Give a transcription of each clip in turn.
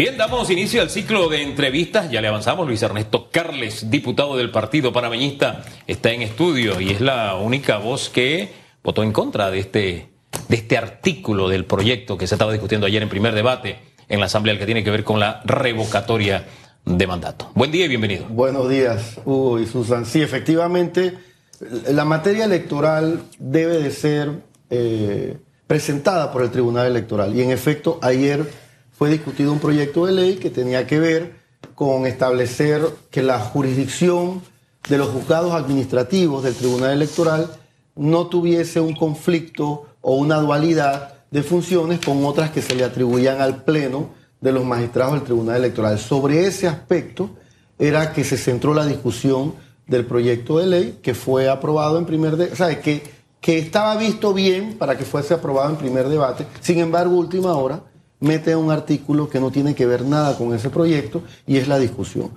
Bien, damos inicio al ciclo de entrevistas. Ya le avanzamos. Luis Ernesto Carles, diputado del Partido Panameñista, está en estudio y es la única voz que votó en contra de este, de este artículo del proyecto que se estaba discutiendo ayer en primer debate en la Asamblea, que tiene que ver con la revocatoria de mandato. Buen día y bienvenido. Buenos días, Hugo y Susan. Sí, efectivamente, la materia electoral debe de ser eh, presentada por el Tribunal Electoral. Y en efecto, ayer fue discutido un proyecto de ley que tenía que ver con establecer que la jurisdicción de los juzgados administrativos del Tribunal Electoral no tuviese un conflicto o una dualidad de funciones con otras que se le atribuían al Pleno de los magistrados del Tribunal Electoral. Sobre ese aspecto era que se centró la discusión del proyecto de ley que fue aprobado en primer debate, o sea, que, que estaba visto bien para que fuese aprobado en primer debate. Sin embargo, última hora, mete un artículo que no tiene que ver nada con ese proyecto y es la discusión.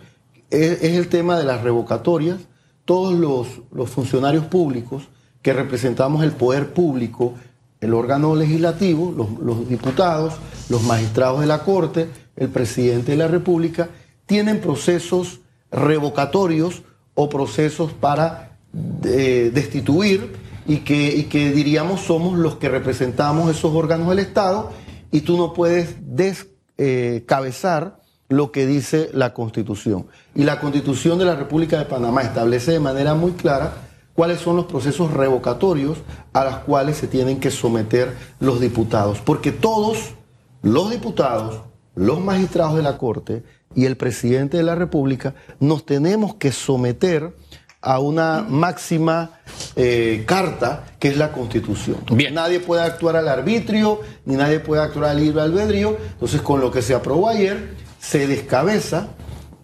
Es, el tema de las revocatorias. Todos los, funcionarios públicos que representamos el poder público, el órgano legislativo, los, los diputados, los magistrados de la Corte, el presidente de la República, tienen procesos revocatorios o procesos para eh, destituir y que, y que diríamos somos los que representamos esos órganos del Estado y tú no puedes descabezar lo que dice la Constitución. Y la Constitución de la República de Panamá establece de manera muy clara cuáles son los procesos revocatorios a los cuales se tienen que someter los diputados. Porque todos los diputados, los magistrados de la Corte y el presidente de la República nos tenemos que someter a una máxima eh, carta que es la Constitución. Nadie puede actuar al arbitrio, ni nadie puede actuar al libre albedrío. Entonces, con lo que se aprobó ayer, se descabeza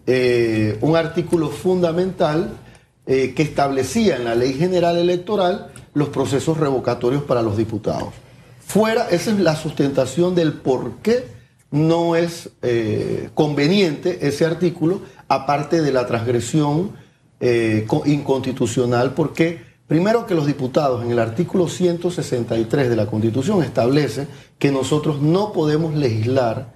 eh, un artículo fundamental eh, que establecía en la Ley General Electoral los procesos revocatorios para los diputados. Fuera, esa es la sustentación del por qué no es conveniente ese artículo, aparte de la transgresión eh, inconstitucional porque primero que los diputados en el artículo 163 de la Constitución establece que nosotros no podemos legislar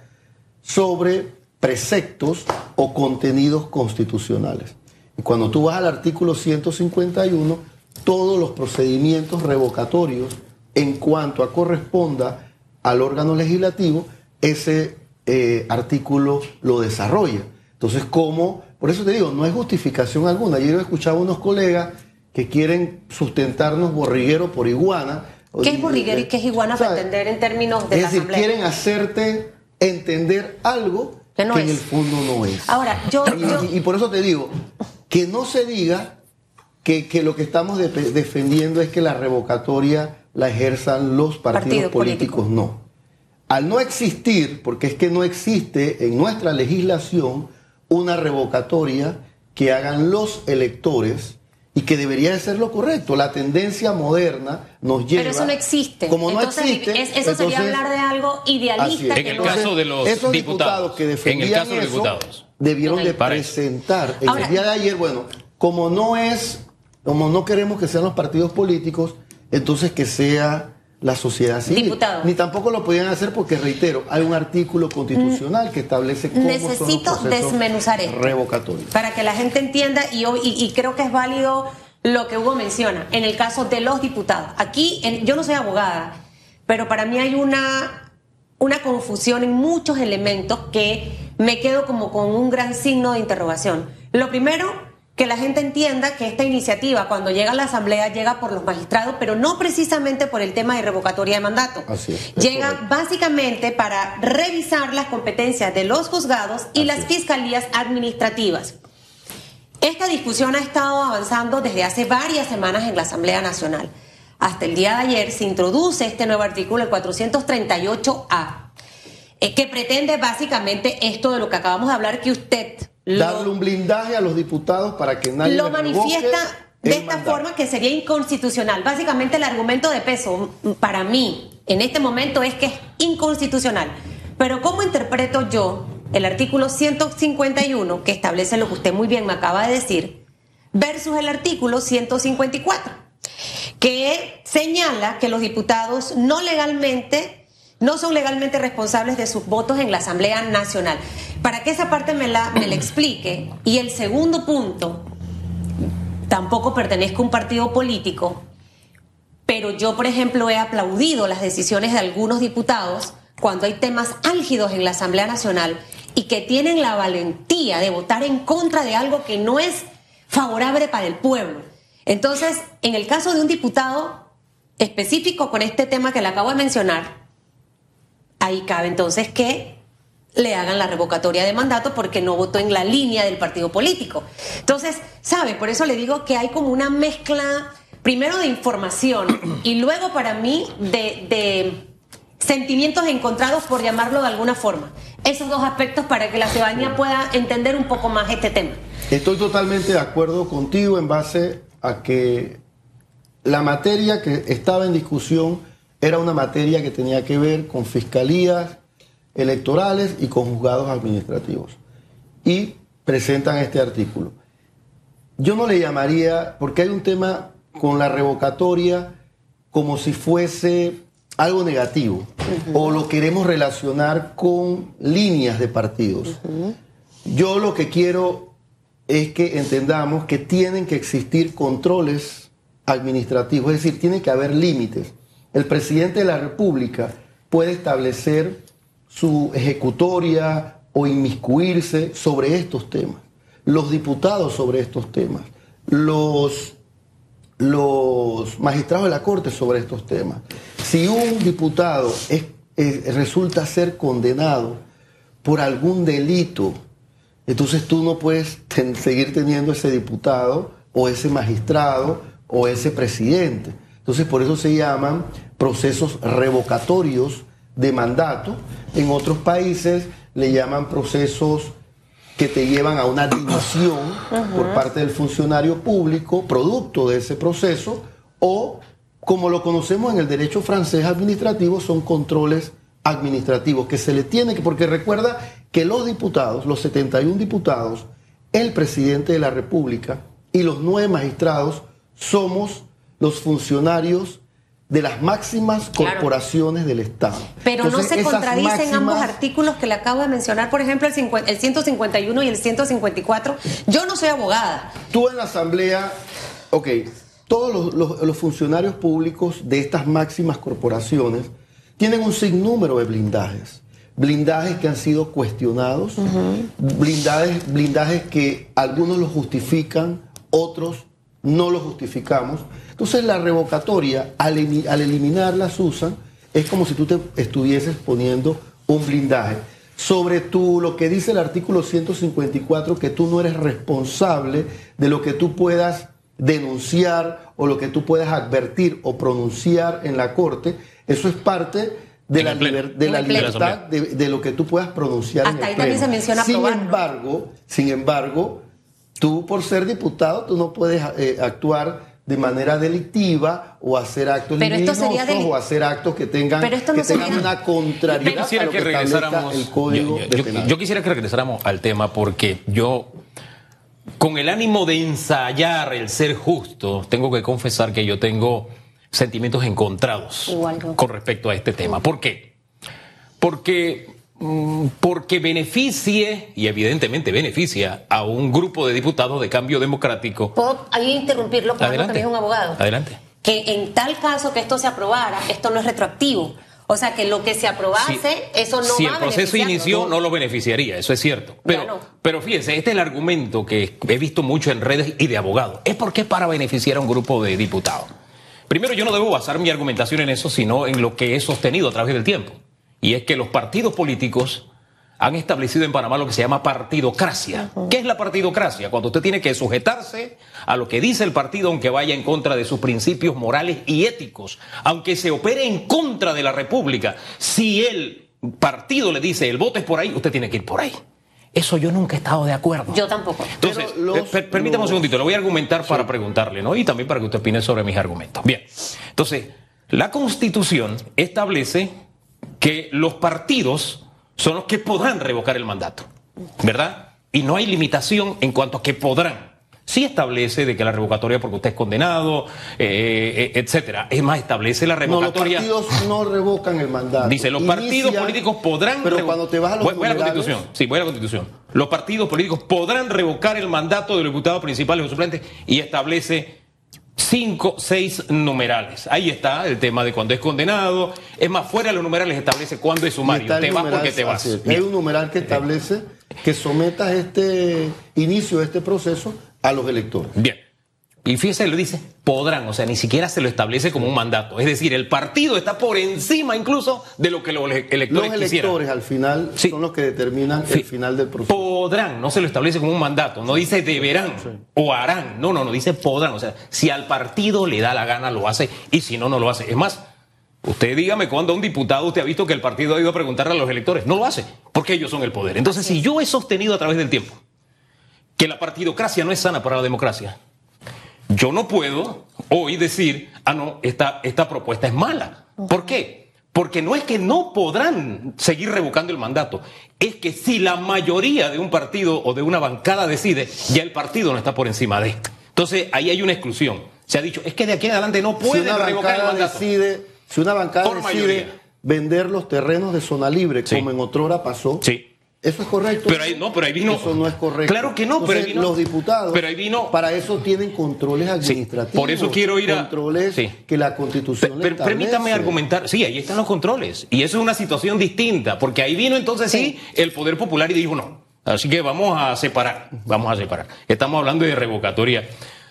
sobre preceptos o contenidos constitucionales. Y cuando tú vas al artículo 151, todos los procedimientos revocatorios en cuanto a corresponda al órgano legislativo, ese eh, artículo lo desarrolla. Entonces, ¿cómo por eso te digo, no hay justificación alguna. Yo he escuchado a unos colegas que quieren sustentarnos borriguero por iguana. ¿Qué es borriguero y qué es iguana para entender en términos de es decir, quieren hacerte entender algo que, en el fondo no es. Ahora, yo y, por eso te digo, que no se diga que, lo que estamos defendiendo es que la revocatoria la ejerzan los partidos políticos, no. Al no existir, porque es que no existe en nuestra legislación una revocatoria que hagan los electores y que debería de ser lo correcto. La tendencia moderna nos lleva... Pero eso no existe. Como no existe... eso sería hablar de algo idealista. En el caso de los esos diputados, que defendían eso, debieron de presentar. En el día de ayer, bueno, como no es, como no queremos que sean los partidos políticos, entonces que sea la sociedad civil. Ni tampoco lo podían hacer porque, reitero, hay un artículo constitucional que establece cómo Necesito son desmenuzar esto. Revocatorios. Para que la gente entienda, y, y, creo que es válido lo que Hugo menciona, en el caso de los diputados. Aquí, yo no soy abogada, pero para mí hay una, una confusión en muchos elementos que me quedo como con un gran signo de interrogación. Lo primero que la gente entienda que esta iniciativa cuando llega a la Asamblea llega por los magistrados, pero no precisamente por el tema de revocatoria de mandato. Así es, llega básicamente para revisar las competencias de los juzgados y las fiscalías administrativas. Esta discusión ha estado avanzando desde hace varias semanas en la Asamblea Nacional. Hasta el día de ayer se introduce este nuevo artículo, el 438A, eh, que pretende básicamente esto de lo que acabamos de hablar que usted darle un blindaje a los diputados para que nadie lo manifiesta de esta forma que sería inconstitucional. Básicamente el argumento de peso para mí en este momento es que es inconstitucional. Pero ¿cómo interpreto yo el artículo 151 que establece lo que usted muy bien me acaba de decir versus el artículo 154 que señala que los diputados no legalmente no son legalmente responsables de sus votos en la Asamblea Nacional. Para que esa parte me la, me explique. Y el segundo punto, tampoco pertenezco a un partido político, pero yo, por ejemplo, he aplaudido las decisiones de algunos diputados cuando hay temas álgidos en la Asamblea Nacional y que tienen la valentía de votar en contra de algo que no es favorable para el pueblo. Entonces, en el caso de un diputado específico con este tema que le acabo de mencionar, ahí cabe entonces que le hagan la revocatoria de mandato porque no votó en la línea del partido político. Entonces, ¿sabe? Por eso le digo que hay como una mezcla, primero de información y luego para mí de, de sentimientos encontrados, por llamarlo de alguna forma. Esos dos aspectos para que la ciudadanía pueda entender un poco más este tema. Estoy totalmente de acuerdo contigo en base a que la materia que estaba en discusión era una materia que tenía que ver con fiscalías electorales y con juzgados administrativos. Y presentan este artículo. Yo no le llamaría, porque hay un tema con la revocatoria como si fuese algo negativo o lo queremos relacionar con líneas de partidos. Yo lo que quiero es que entendamos que tienen que existir controles administrativos, es decir, tiene que haber límites. El presidente de la República puede establecer su ejecutoria o inmiscuirse sobre estos temas, los diputados sobre estos temas, los, los magistrados de la Corte sobre estos temas. Si un diputado resulta ser condenado por algún delito, entonces tú no puedes seguir teniendo ese diputado o ese magistrado o ese presidente. Entonces por eso se llaman procesos revocatorios de mandato. En otros países le llaman procesos que te llevan a una dimisión por parte del funcionario público, producto de ese proceso, o como lo conocemos en el derecho francés administrativo, son controles administrativos que se le tiene que, porque recuerda que los diputados, los 71 diputados, el presidente de la República y los nueve magistrados somos los funcionarios de las máximas corporaciones del Estado. Pero no se contradicen ambos artículos que le acabo de mencionar, por ejemplo, el, 151 y el 154. Yo no soy abogada. Tú en la Asamblea, ok, todos los, funcionarios públicos de estas máximas corporaciones tienen un sinnúmero de blindajes. Blindajes que han sido cuestionados, blindajes, blindajes que algunos los justifican, otros no los justificamos. Entonces la revocatoria, al, eliminarlas, usan, es como si tú te estuvieses poniendo un blindaje sobre tú, lo que dice el artículo 154, que tú no eres responsable de lo que tú puedas denunciar o lo que tú puedas advertir o pronunciar en la corte, eso es parte de la, de la libertad de, lo que tú puedas pronunciar. Hasta ahí también se menciona Sin embargo, sin embargo, tú por ser diputado, tú no puedes eh, actuar de manera delictiva o hacer actos pero o hacer actos que tengan, que tengan una contrariedad a lo que, regresáramos, el código yo, quisiera que regresáramos al tema porque yo con el ánimo de ensayar el ser justo, tengo que confesar que yo tengo sentimientos encontrados con respecto a este tema. ¿Por qué? Porque porque beneficie, y evidentemente beneficia, a un grupo de diputados de cambio democrático. ¿Puedo ahí interrumpirlo porque también es un abogado? Adelante. Que en tal caso que esto se aprobara, esto no es retroactivo. O sea que lo que se aprobase, eso no Si el proceso inició, no lo beneficiaría, eso es cierto. Pero, pero fíjense, este es el argumento que he visto mucho en redes y de abogados. Es porque es para beneficiar a un grupo de diputados. Primero, yo no debo basar mi argumentación en eso, sino en lo que he sostenido a través del tiempo. Y es que los partidos políticos han establecido en Panamá lo que se llama partidocracia. ¿Qué es la partidocracia? Cuando usted tiene que sujetarse a lo que dice el partido, aunque vaya en contra de sus principios morales y éticos, aunque se opere en contra de la República. Si el partido le dice el voto es por ahí, usted tiene que ir por ahí. Eso yo nunca he estado de acuerdo. Yo tampoco. Entonces, eh, permítame un segundito, le voy a argumentar para preguntarle, ¿no? Y también para que usted opine sobre mis argumentos. Bien. Entonces, la Constitución establece que los partidos son los que podrán revocar el mandato, ¿verdad? Y no hay limitación en cuanto a que podrán. sí establece de que la revocatoria porque usted es condenado, eh, eh, etcétera. Es más, establece la revocatoria. No, los partidos no revocan el mandato. Dice, los partidos políticos podrán. Pero cuando te vas a los voy, a la Constitución. Sí, voy a la Constitución. Los partidos políticos podrán revocar el mandato de los diputados principales o suplentes y establece cinco, seis numerales. Ahí está el tema de cuando es condenado. Es más, fuera de los numerales establece cuándo es sumario. Te vas porque te vas. Hay un numeral que establece que sometas este inicio de este proceso a los electores. Bien. Y fíjese, lo dice, podrán, o sea, ni siquiera se lo establece como un mandato. Es decir, el partido está por encima incluso de lo que los electores Los electores al final son los que determinan el final del proceso. Podrán, no se lo establece como un mandato, no dice deberán o harán, no, no, no, dice podrán. O sea, si al partido le da la gana lo hace y si no, no lo hace. Es más, Usted dígame cuándo un diputado usted ha visto que el partido ha ido a preguntarle a los electores. No lo hace, porque ellos son el poder. Entonces, si yo he sostenido a través del tiempo que la partidocracia no es sana para la democracia, yo no puedo hoy decir, ah, no, esta, esta propuesta es mala. ¿Por qué? Porque no es que no podrán seguir revocando el mandato, es que si la mayoría de un partido o de una bancada decide, ya el partido no está por encima de. Entonces ahí hay una exclusión. Se ha dicho, es que de aquí en adelante no pueden revocar el mandato. Decide, si una bancada decide vender los terrenos de zona libre, como en otrora pasó, sí. Eso es correcto. Pero ahí no, pero ahí vino. Eso no es correcto. Claro que no, pero ahí vino. Los diputados. Pero ahí vino. Para eso tienen controles administrativos. por eso quiero ir a. Controles que la Constitución. Pero, permítame argumentar. Sí, ahí están los controles. Y eso es una situación distinta. Porque ahí vino entonces sí, el Poder Popular y dijo no. Así que vamos a separar. Vamos a separar. Estamos hablando de revocatoria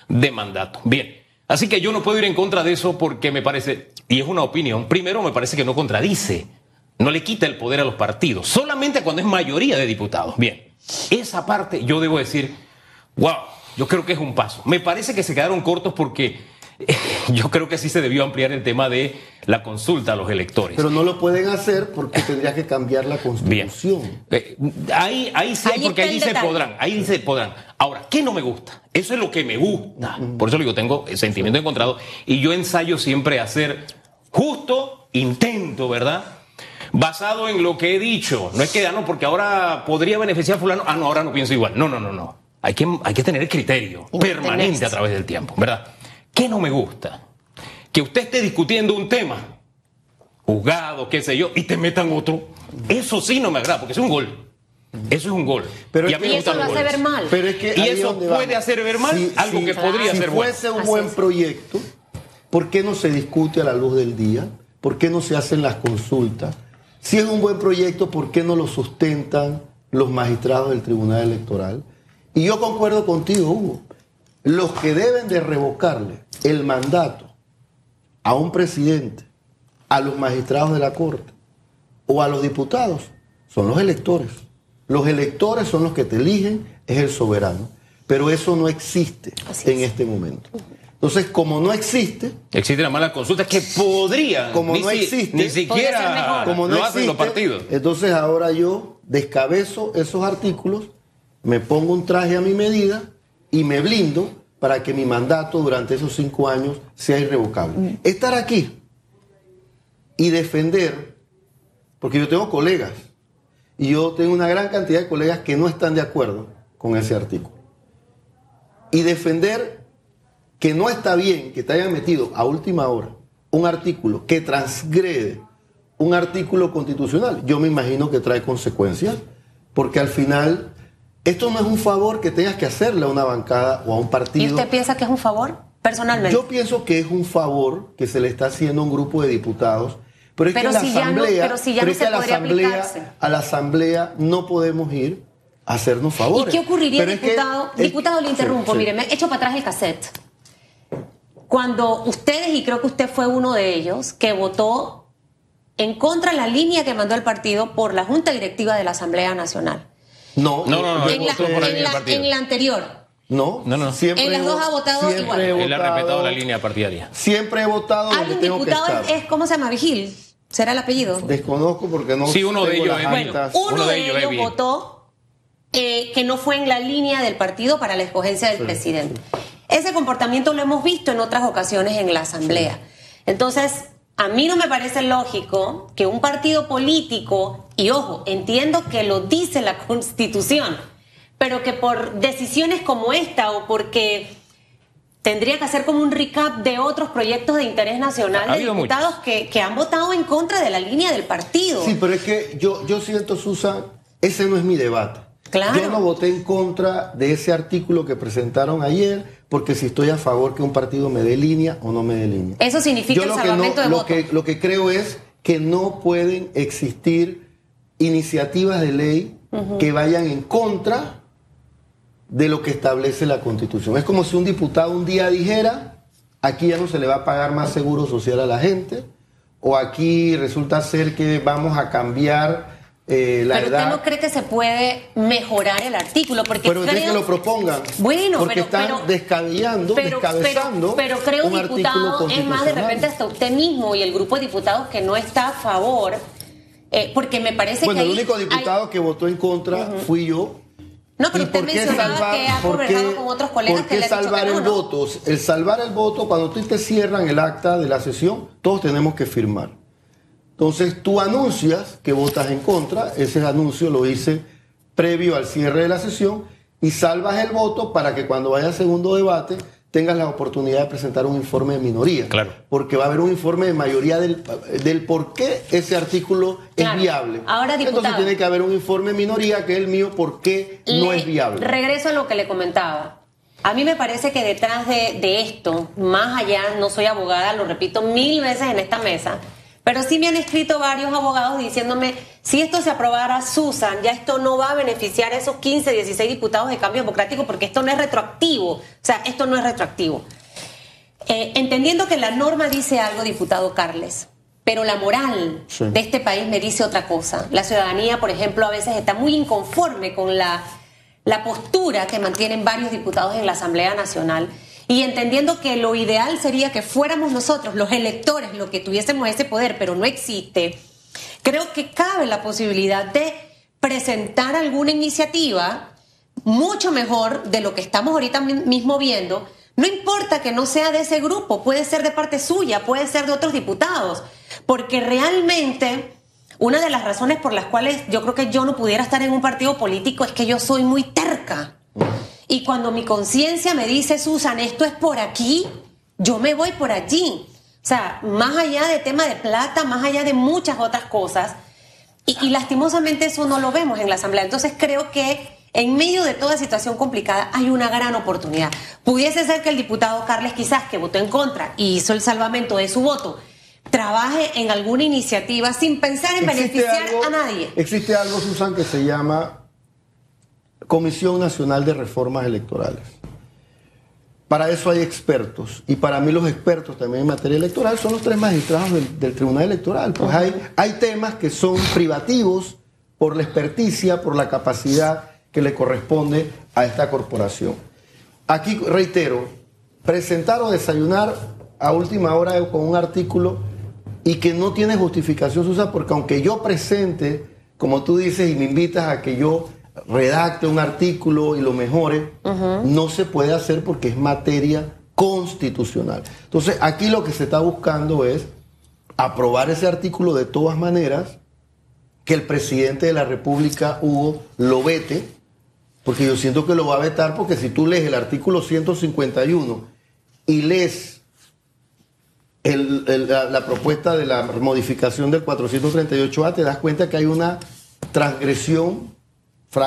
de mandato. Bien. Así que yo no puedo ir en contra de eso porque me parece. Y es una opinión. Primero, me parece que no contradice no le quita el poder a los partidos, solamente cuando es mayoría de diputados. Bien, esa parte yo debo decir, wow, yo creo que es un paso. Me parece que se quedaron cortos porque yo creo que sí se debió ampliar el tema de la consulta a los electores. Pero no lo pueden hacer porque tendría que cambiar la constitución. Eh, ahí, ahí sí, porque ahí dice podrán, ahí dice podrán. Ahora, ¿qué no me gusta? Eso es lo que me gusta. Por eso digo, tengo sentimiento encontrado y yo ensayo siempre a ser justo, intento, ¿verdad? Basado en lo que he dicho. No es que, ah, no, porque ahora podría beneficiar a fulano. Ah, no, ahora no pienso igual. No, no, no, no. Hay que, hay que tener el criterio permanente a través del tiempo, ¿verdad? ¿Qué no me gusta? Que usted esté discutiendo un tema, juzgado, qué sé yo, y te metan otro. Eso sí no me agrada, porque es un gol. Eso es un gol. Pero y, eso lo hace ver mal. Pero es que y eso puede hacer ver mal algo que podría ser bueno. Si fuese un buen proyecto, ¿por qué no se discute a la luz del día? ¿Por qué no se hacen las consultas? Si es un buen proyecto, ¿por qué no lo sustentan los magistrados del Tribunal Electoral? Y yo concuerdo contigo, Hugo. Los que deben de revocarle el mandato a un presidente, a los magistrados de la Corte o a los diputados son los electores. Los electores son los que te eligen, es el soberano. Pero eso no existe en este momento. Entonces, como no existe. Existe la mala consulta que podría. Como no existe. Ni siquiera como no lo hacen los partidos. Entonces, ahora yo descabezo esos artículos, me pongo un traje a mi medida y me blindo para que mi mandato durante esos cinco años sea irrevocable. Mm. Estar aquí y defender, porque yo tengo colegas y yo tengo una gran cantidad de colegas que no están de acuerdo con ese artículo. Y defender que no está bien que te hayan metido a última hora un artículo que transgrede un artículo constitucional, yo me imagino que trae consecuencias, porque al final esto no es un favor que tengas que hacerle a una bancada o a un partido. ¿Y usted piensa que es un favor, personalmente? Yo pienso que es un favor que se le está haciendo a un grupo de diputados, pero es que, la asamblea, a la asamblea, a la asamblea no podemos ir a hacernos favores. ¿Y qué ocurriría, diputado? diputado, le interrumpo, mire, me echo para atrás el cassette cuando ustedes, y creo que usted fue uno de ellos, que votó en contra de la línea que mandó el partido por la Junta Directiva de la Asamblea Nacional. No, no, no, no en, la, en, la, anterior. No, no, no. Siempre en las dos ha votado igual. Él ha respetado la línea partidaria. Siempre he votado tengo diputado que estar. Es, ¿Cómo se llama? Vigil. ¿Será el apellido? Desconozco porque no Sí, uno de ellos, bueno, uno, de ellos, votó eh, que no fue en la línea del partido para la escogencia del presidente. Ese comportamiento lo hemos visto en otras ocasiones en la Asamblea. Entonces, a mí no me parece lógico que un partido político, y ojo, entiendo que lo dice la Constitución, pero que por decisiones como esta o porque tendría que hacer como un recap de otros proyectos de interés nacional de diputados que, que, han votado en contra de la línea del partido. Sí, pero es que yo, yo siento, Susan, ese no es mi debate. Claro. Yo no voté en contra de ese artículo que presentaron ayer porque si estoy a favor que un partido me dé línea o no me dé línea. Eso significa el salvamento de lo voto. Que, lo que creo es que no pueden existir iniciativas de ley que vayan en contra de lo que establece la Constitución. Es como si un diputado un día dijera, aquí ya no se le va a pagar más seguro social a la gente, o aquí resulta ser que vamos a cambiar eh, la pero edad. usted no cree que se puede mejorar el artículo porque pero creo, que lo propongan bueno porque pero, están pero, descabellando pero, descabezando pero, creo un diputado es más de repente hasta usted mismo y el grupo de diputados que no está a favor eh, porque me parece bueno, que el único diputado hay... que votó en contra uh -huh. fui yo no, pero usted mencionaba salvar, que ha conversado con otros colegas ¿por qué que le salvar el no, voto? El salvar el voto, cuando tú te cierran el acta de la sesión, todos tenemos que firmar. Entonces tú anuncias que votas en contra, ese anuncio lo hice previo al cierre de la sesión y salvas el voto para que cuando vaya al segundo debate tengas la oportunidad de presentar un informe de minoría. Claro. Porque va a haber un informe de mayoría del, del por qué ese artículo claro. es viable. Ahora, diputado, Entonces tiene que haber un informe de minoría que es el mío por qué no es viable. Regreso a lo que le comentaba. A mí me parece que detrás de, de esto, más allá, no soy abogada, lo repito mil veces en esta mesa, pero sí me han escrito varios abogados diciéndome, si esto se aprobara, Susan, ya esto no va a beneficiar a esos 15, 16 diputados de cambio democrático porque esto no es retroactivo. O sea, esto no es retroactivo. Eh, entendiendo que la norma dice algo, diputado Carles, pero la moral Sí. de este país me dice otra cosa. La ciudadanía, por ejemplo, a veces está muy inconforme con la, la postura que mantienen varios diputados en la Asamblea Nacional. Y entendiendo que lo ideal sería que fuéramos nosotros, los electores, los que tuviésemos ese poder, pero no existe, creo que cabe la posibilidad de presentar alguna iniciativa mucho mejor de lo que estamos ahorita mismo viendo. No importa que no sea de ese grupo, puede ser de parte suya, puede ser de otros diputados, porque realmente una de las razones por las cuales yo creo que yo no pudiera estar en un partido político es que yo soy muy terca. Y cuando mi conciencia me dice, Susan, esto es por aquí, yo me voy por allí. O sea, más allá de tema de plata, más allá de muchas otras cosas. Y, y, lastimosamente eso no lo vemos en la Asamblea. Entonces creo que en medio de toda situación complicada hay una gran oportunidad. Pudiese ser que el diputado Carles quizás que votó en contra y hizo el salvamento de su voto, trabaje en alguna iniciativa sin pensar en beneficiar algo, a nadie. Existe algo, Susan, que se llama Comisión Nacional de Reformas Electorales. Para eso hay expertos. Y para mí los expertos también en materia electoral son los tres magistrados del, Tribunal Electoral. Pues hay, hay temas que son privativos por la experticia, por la capacidad que le corresponde a esta corporación. Aquí reitero, presentar o desayunar a última hora con un artículo y que no tiene justificación, Susan, porque aunque yo presente, como tú dices, y me invitas a que yo redacte un artículo y lo mejore, uh -huh. no se puede hacer porque es materia constitucional. Entonces, aquí lo que se está buscando es aprobar ese artículo de todas maneras, que el presidente de la República, Hugo, lo vete, porque yo siento que lo va a vetar, porque si tú lees el artículo 151 y lees el, el, la, la, propuesta de la modificación del 438A, te das cuenta que hay una transgresión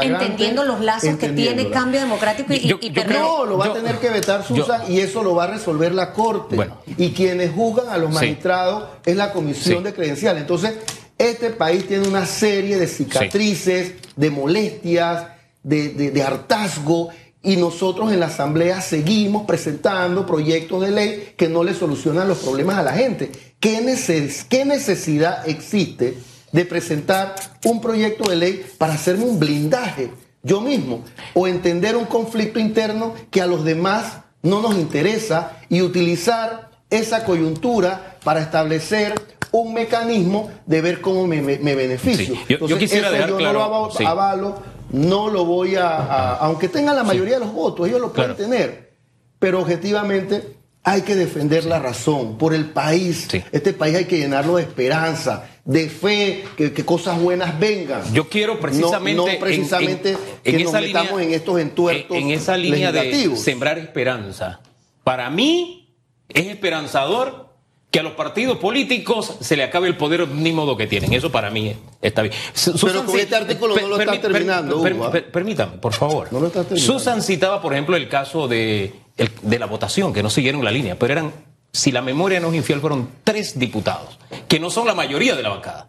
Entendiendo los lazos que tiene cambio democrático y, Yo- y yo creo- No, lo va Yo- a tener que vetar Susan y eso lo va a resolver la Corte. Bueno. Y quienes juzgan a los Sí. magistrados es la Comisión Sí. de Credenciales. Entonces, este país tiene una serie de cicatrices, de molestias, de, de- de hartazgo. Y nosotros en la Asamblea seguimos presentando proyectos de ley que no le solucionan los problemas a la gente. ¿Qué, neces- qué necesidad existe de presentar un proyecto de ley para hacerme un blindaje yo mismo o entender un conflicto interno que a los demás no nos interesa y utilizar esa coyuntura para establecer un mecanismo de ver cómo me, me- me beneficio. Sí. Yo- yo quisiera eso dejar yo claro- no lo avalo, sí. avalo, no lo voy a, a- aunque tengan la mayoría de los votos, ellos lo pueden Claro. tener, pero objetivamente hay que defender la razón por el país. Este país hay que llenarlo de esperanza, de fe, que, que cosas buenas vengan. Yo quiero precisamente, no, no precisamente en, que en esa línea, en estos entuertos en, esa línea de sembrar esperanza. Para mí es esperanzador que a los partidos políticos se le acabe el poder ni modo que tienen. Eso para mí está bien. Su- Pero con este artículo no lo está permí- terminando, per- permítame, por favor. No lo está terminando. Susan citaba, por ejemplo, el caso de, el- de la votación, que no siguieron la línea, pero eran, si la memoria no es infiel, fueron tres diputados, que no son la mayoría de la bancada.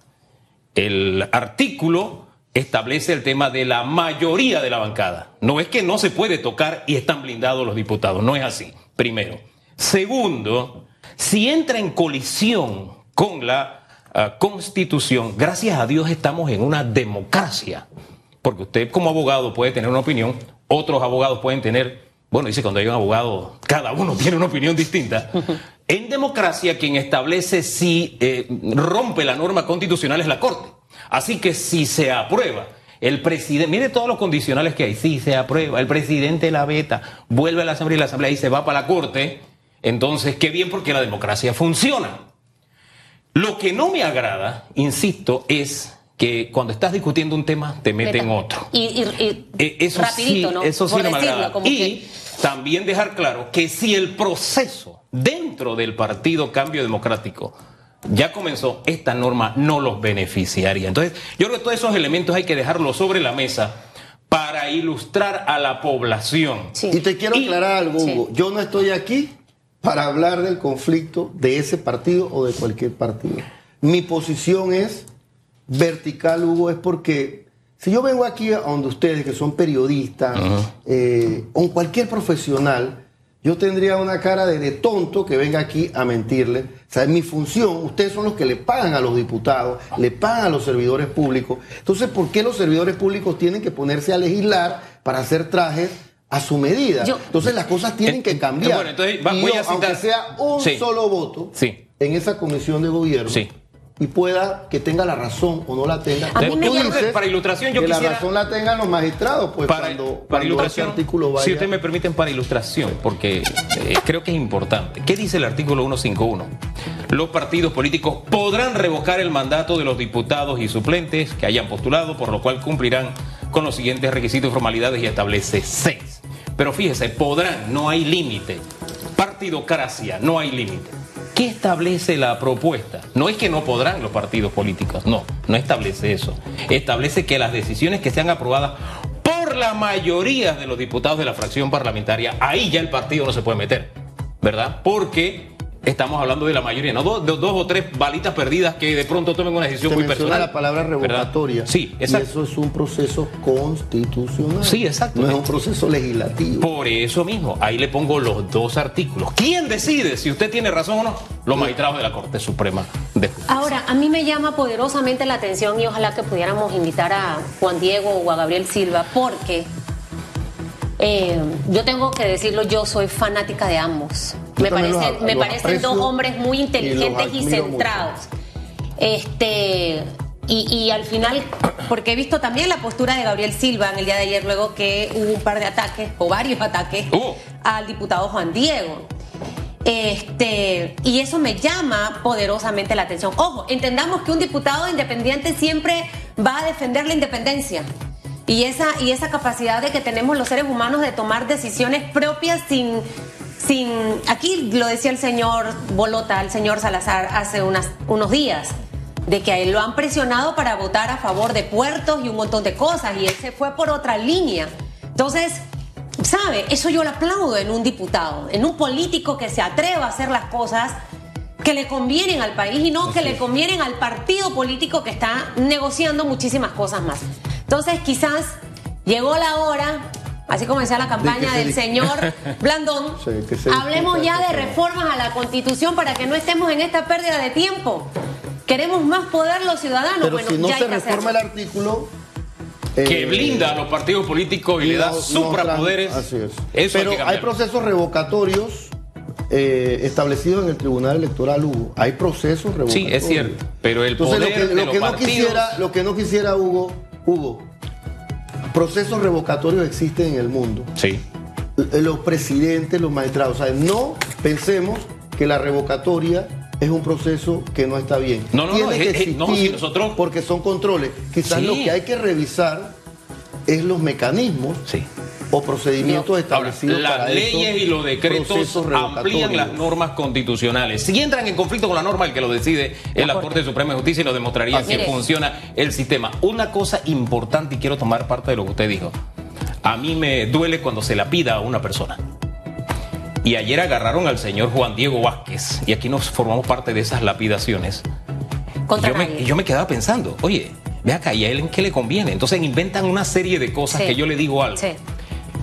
El artículo establece el tema de la mayoría de la bancada. No es que no se puede tocar y están blindados los diputados, no es así, primero. Segundo, si entra en colisión con la ah, constitución, gracias a Dios estamos en una democracia, porque usted como abogado puede tener una opinión, otros abogados pueden tener, bueno, dice cuando hay un abogado, cada uno tiene una opinión distinta. En democracia, quien establece si eh, rompe la norma constitucional es la Corte. Así que si se aprueba, el presidente, mire todos los condicionales que hay, si se aprueba, el presidente la veta, vuelve a la Asamblea y la Asamblea y se va para la Corte, entonces qué bien porque la democracia funciona. Lo que no me agrada, insisto, es que cuando estás discutiendo un tema te meten Meta. otro. Y, y- y Eh, Eso rapidito, sí, ¿no? eso sí Por no me decirlo, agrada. como Y que- también dejar claro que si el proceso dentro del partido Cambio Democrático ya comenzó, esta norma no los beneficiaría. Entonces, yo creo que todos esos elementos hay que dejarlos sobre la mesa para ilustrar a la población. Sí. Y te quiero Y- aclarar algo, Sí. Hugo. Yo no estoy aquí para hablar del conflicto de ese partido o de cualquier partido. Mi posición es vertical, Hugo, es porque si yo vengo aquí a donde ustedes, que son periodistas, eh, o cualquier profesional, yo tendría una cara de, de tonto que venga aquí a mentirle. O sea, es mi función. Ustedes son los que le pagan a los diputados, le pagan a los servidores públicos. Entonces, ¿por qué los servidores públicos tienen que ponerse a legislar para hacer trajes a su medida? Yo- entonces, las cosas tienen En- que cambiar. bueno, entonces, va- Y voy yo, a citar- aunque sea un Sí. solo voto Sí. en esa comisión de gobierno, Sí. Y pueda que tenga la razón o no la tenga. A mí me dices Para ilustración, yo que quisiera- la razón la tengan los magistrados, pues para, cuando, para cuando ese ilustración, artículo vaya. si ustedes me permiten para ilustración, porque eh, creo que es importante. ¿Qué dice el artículo 151? Los partidos políticos podrán revocar el mandato de los diputados y suplentes que hayan postulado, por lo cual cumplirán con los siguientes requisitos y formalidades y establece seis. Pero fíjese, podrán, no hay límite. Partidocracia, no hay límite. ¿Qué establece la propuesta? No es que no podrán los partidos políticos, no, no establece eso. Establece que las decisiones que sean aprobadas por la mayoría de los diputados de la fracción parlamentaria, ahí ya el partido no se puede meter, ¿verdad? Porque estamos hablando de la mayoría, no dos, dos o tres balitas perdidas que de pronto tomen una decisión Se muy personal. la palabra ¿verdad? revocatoria. Sí, Y exacto. eso es un proceso constitucional. Sí, exacto. No es un proceso legislativo. Por eso mismo, ahí le pongo los dos artículos. ¿Quién decide si usted tiene razón o no? Los magistrados de la Corte Suprema de Justicia. Ahora, a mí me llama poderosamente la atención y ojalá que pudiéramos invitar a Juan Diego o a Gabriel Silva, porque eh, yo tengo que decirlo, yo soy fanática de ambos. Yo Me los parecen, a- me los parecen dos hombres muy inteligentes y, centrados. Este. Y, y al final, porque he visto también la postura de Gabriel Silva en el día de ayer, luego que hubo un par de ataques, o varios ataques, al diputado Juan Diego. Este, y eso me llama poderosamente la atención. Ojo, entendamos que un diputado independiente siempre va a defender la independencia. Y esa, y esa capacidad de que tenemos los seres humanos de tomar decisiones propias sin, sin. Aquí lo decía el señor Bolota, el señor Salazar, hace unas, unos días, de que a él lo han presionado para votar a favor de puertos y un montón de cosas, y él se fue por otra línea. Entonces, ¿Sabe? Eso yo lo aplaudo en un diputado, en un político que se atreva a hacer las cosas que le convienen al país y no que le convienen al partido político que está negociando muchísimas cosas más. Entonces, quizás llegó la hora, así como decía la campaña del señor Blandón, Sí, que se hablemos ya de reformas a la Constitución para que no estemos en esta pérdida de tiempo. Queremos más poder los ciudadanos. Pero bueno, si no ya hay se que reforma el artículo. que eh, blinda a los partidos políticos y le da suprapoderes. Así es. Eso Pero hay, procesos revocatorios eh, establecidos en el Tribunal Electoral, Hugo. Hay procesos revocatorios. Sí, es cierto, pero el Entonces, poder lo que, de lo los que no partidos- quisiera, lo que no quisiera, Hugo, Hugo, procesos revocatorios existen en el mundo. Sí. Los presidentes, los magistrados. O sea, no pensemos que la revocatoria es un proceso que no está bien. No, no, no, Tiene que no, si existir nosotros- porque son controles. Quizás Sí. lo que hay que revisar es los mecanismos Sí. O procedimientos establecidos las para leyes y los decretos amplían las normas constitucionales. Si entran en conflicto con la norma, el que lo decide es la Corte. Corte Suprema de Justicia y nos demostraría Así que es. funciona el sistema. Una cosa importante, y quiero tomar parte de lo que usted dijo. A mí me duele cuando se la pida a una persona. Y ayer agarraron al señor Juan Diego Vázquez, y aquí nos formamos parte de esas lapidaciones. Contra yo, me, yo me quedaba pensando, oye, ve acá, ¿y a él en qué le conviene? Entonces inventan una serie de cosas Sí. que yo le digo algo. Sí.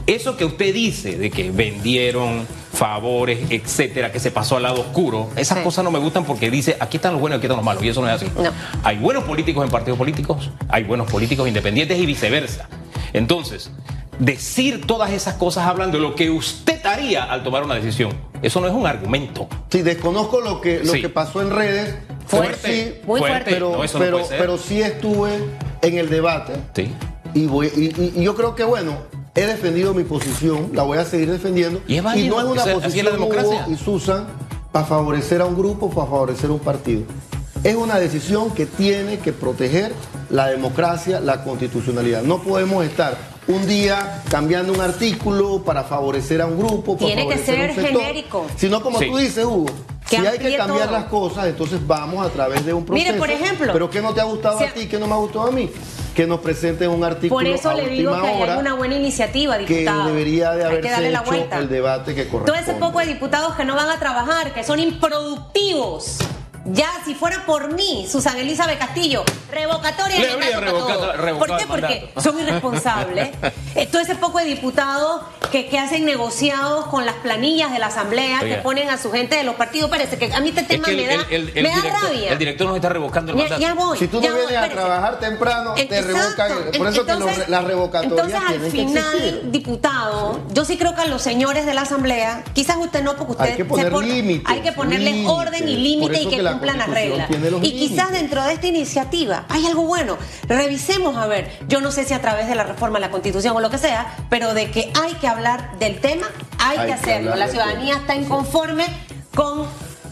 Eso que usted dice de que vendieron favores, etcétera, que se pasó al lado oscuro, esas Sí. cosas no me gustan porque dice aquí están los buenos y aquí están los malos, y eso no es así. No. Hay buenos políticos en partidos políticos, hay buenos políticos independientes y viceversa. Entonces, decir todas esas cosas hablan de lo que usted haría al tomar una decisión. Eso no es un argumento. Sí, desconozco lo que, lo Sí. que pasó en redes. Fuerte, sí, muy fuerte. Pero, No, eso no pero, puede ser. pero sí estuve en el debate. Sí. Y, voy, y yo creo que, bueno, he defendido mi posición, la voy a seguir defendiendo. Y es válido, no es una es posición la democracia. Hugo y Susan para favorecer a un grupo, para favorecer a un partido. Es una decisión que tiene que proteger la democracia, la constitucionalidad. No podemos estar un día cambiando un artículo para favorecer a un grupo. para Tiene que a un ser sector, genérico. Sino como Sí. tú dices, Hugo, Que si hay que cambiar todo. las cosas, entonces vamos a través de un proceso. Mire, por ejemplo, Pero ¿qué no te ha gustado si- a ti? ¿Qué no me ha gustado a mí? Que nos presenten un artículo Por eso a le digo que hay una buena iniciativa, que diputado. debería de haberse que darle la hecho vuelta. el debate que Todo corresponde. ese poco de diputados que no van a trabajar, que son improductivos. Ya, si fuera por mí, Susana Elizabeth Castillo, revocatoria Le de habría mandato para revocado- todos. revocado ¿Por qué? Porque mandato. son irresponsables. Eh, Todo ese poco de diputados que, que hacen negociados con las planillas de la asamblea, Oiga. que ponen a su gente de los partidos. Parece que a mí este Es tema que el, me da, el- el- el me da director, rabia. el director nos está revocando el Ya, mandato. ya voy. Si tú ya no voy, vienes a espérese. trabajar temprano, te Exacto. revocan. Por eso que los- las revocatorias Entonces, al final, diputado, yo sí creo que a los señores de la Asamblea, quizás usted no, porque usted Hay que poner límites, hay que límites. orden y límite y que las Constitución reglas. Y quizás dentro de esta iniciativa hay algo bueno. Revisemos a ver, yo no sé si a través de la reforma a la Constitución o lo que sea, pero de que hay que hablar del tema, hay, Hay que hacerlo. La ciudadanía está inconforme con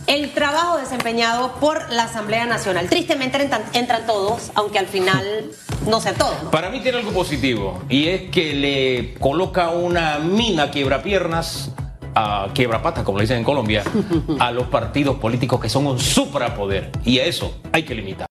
el trabajo desempeñado por la Asamblea Nacional. Tristemente entran, entran todos, aunque al final no sean todos. ¿no? Para mí tiene algo positivo y es que le coloca una mina quiebrapiernas a quiebrapatas, como le dicen en Colombia, a los partidos políticos que son un suprapoder y a eso hay que limitar.